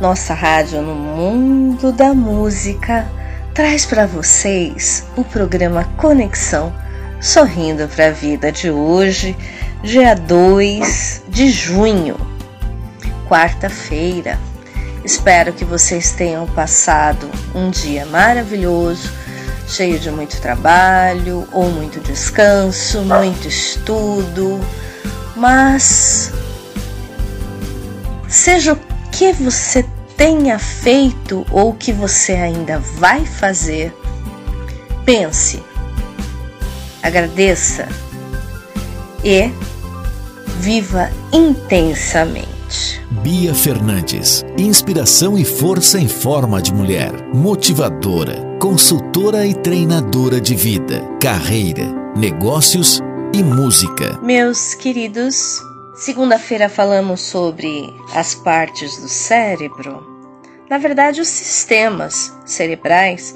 Nossa rádio no mundo da música traz para vocês o programa Conexão Sorrindo para a Vida de hoje, dia 2 de junho, quarta-feira. Espero que vocês tenham passado um dia maravilhoso, cheio de muito trabalho ou muito descanso, muito estudo, mas seja o que você tenha feito ou que você ainda vai fazer, pense, agradeça e viva intensamente. Bia Fernandes, inspiração e força em forma de mulher, motivadora, consultora e treinadora de vida, carreira, negócios e música. Meus queridos, Segunda-feira falamos sobre as partes do cérebro, na verdade, os sistemas cerebrais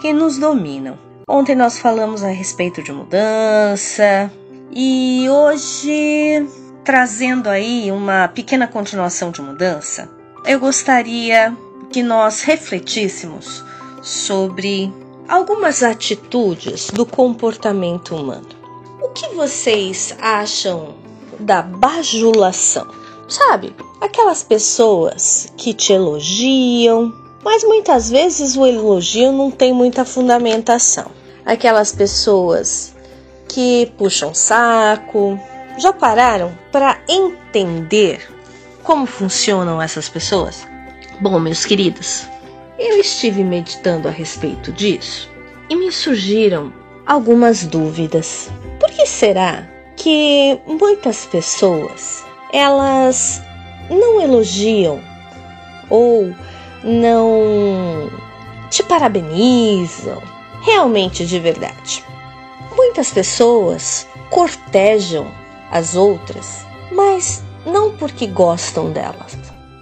que nos dominam. Ontem nós falamos a respeito de mudança e hoje, trazendo aí uma pequena continuação de mudança, eu gostaria que nós refletíssemos sobre algumas atitudes do comportamento humano. O que vocês acham da bajulação. Sabe, aquelas pessoas que te elogiam, mas muitas vezes o elogio não tem muita fundamentação. Aquelas pessoas que puxam saco. Já pararam para entender como funcionam essas pessoas? Bom, meus queridos, eu estive meditando a respeito disso e me surgiram algumas dúvidas. Por que será que muitas pessoas elas não elogiam ou não te parabenizam realmente de verdade. Muitas pessoas cortejam as outras, mas não porque gostam delas,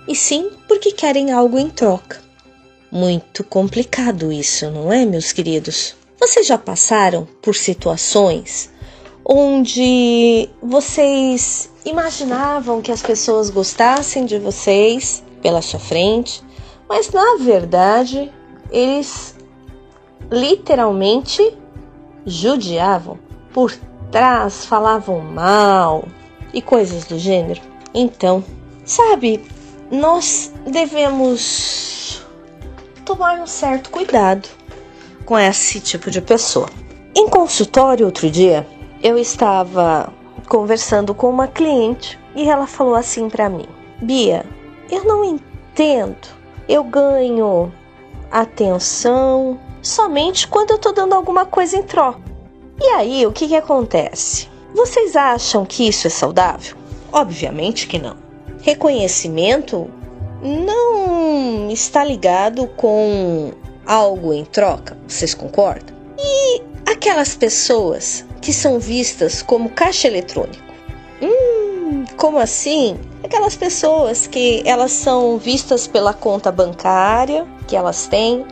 e sim porque querem algo em troca. Muito complicado isso, não é, meus queridos? Vocês já passaram por situações onde vocês imaginavam que as pessoas gostassem de vocês pela sua frente, mas na verdade eles literalmente judiavam por trás, falavam mal e coisas do gênero. Então, sabe, nós devemos tomar um certo cuidado com esse tipo de pessoa. Em consultório outro dia, eu estava conversando com uma cliente e ela falou assim para mim: Bia, eu não entendo. Eu ganho atenção somente quando eu tô dando alguma coisa em troca. E aí, o que que acontece? Vocês acham que isso é saudável? Obviamente que não. Reconhecimento não está ligado com algo em troca, vocês concordam? E aquelas pessoas que são vistas como caixa eletrônico. Hum, como assim? Aquelas pessoas que elas são vistas pela conta bancária que elas têm,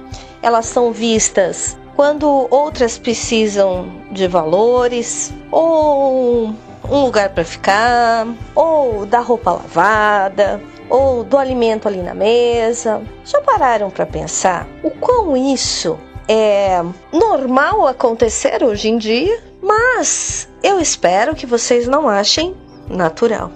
elas são vistas quando outras precisam de valores ou um lugar para ficar, ou da roupa lavada, ou do alimento ali na mesa. Já pararam para pensar o quão isso é normal acontecer hoje em dia? Mas eu espero que vocês não achem natural.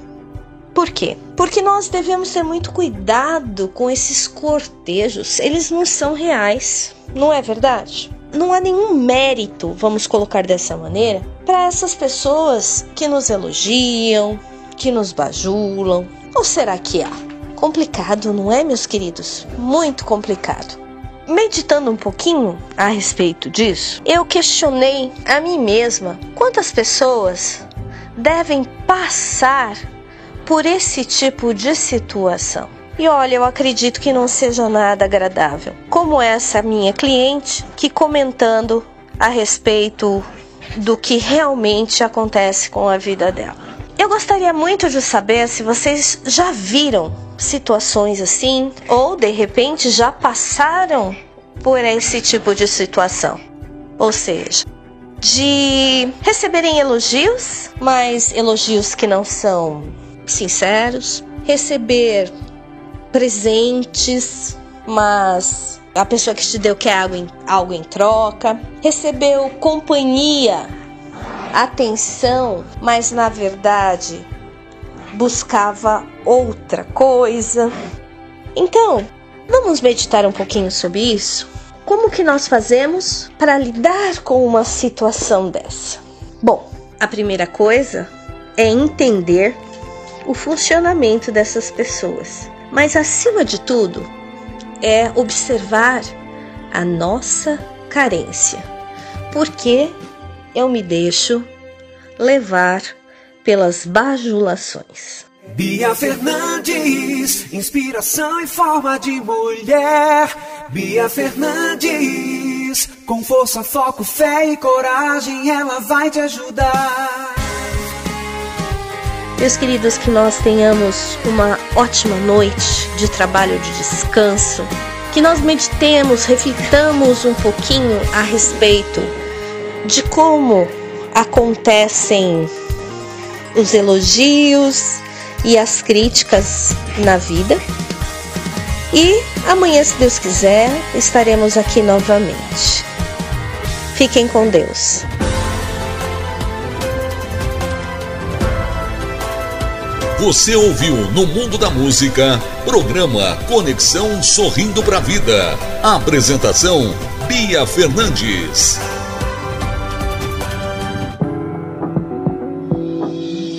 Por quê? Porque nós devemos ter muito cuidado com esses cortejos. Eles não são reais, não é verdade? Não há nenhum mérito, vamos colocar dessa maneira, para essas pessoas que nos elogiam, que nos bajulam. Ou será que há? Complicado, não é, meus queridos? Muito complicado. Meditando um pouquinho a respeito disso, eu questionei a mim mesma quantas pessoas devem passar por esse tipo de situação. E olha, eu acredito que não seja nada agradável. Como essa minha cliente que comentando a respeito do que realmente acontece com a vida dela. Eu gostaria muito de saber se vocês já viram situações assim ou de repente já passaram por esse tipo de situação. Ou seja, de receberem elogios, mas elogios que não são sinceros, receber presentes, mas a pessoa que te deu quer algo em, algo em troca, recebeu companhia, atenção, mas na verdade buscava outra coisa. Então, vamos meditar um pouquinho sobre isso? Como que nós fazemos para lidar com uma situação dessa? Bom, a primeira coisa é entender o funcionamento dessas pessoas. Mas acima de tudo, é observar a nossa carência. Porque eu me deixo levar pelas bajulações. Bia Fernandes, inspiração em forma de mulher. Bia Fernandes, com força, foco, fé e coragem, ela vai te ajudar. Meus queridos, que nós tenhamos uma ótima noite de trabalho, de descanso, que nós meditemos, reflitamos um pouquinho a respeito de como acontecem os elogios e as críticas na vida. E amanhã, se Deus quiser, estaremos aqui novamente. Fiquem com Deus. Você ouviu no Mundo da Música, programa Conexão Sorrindo para a Vida. Apresentação Bia Fernandes.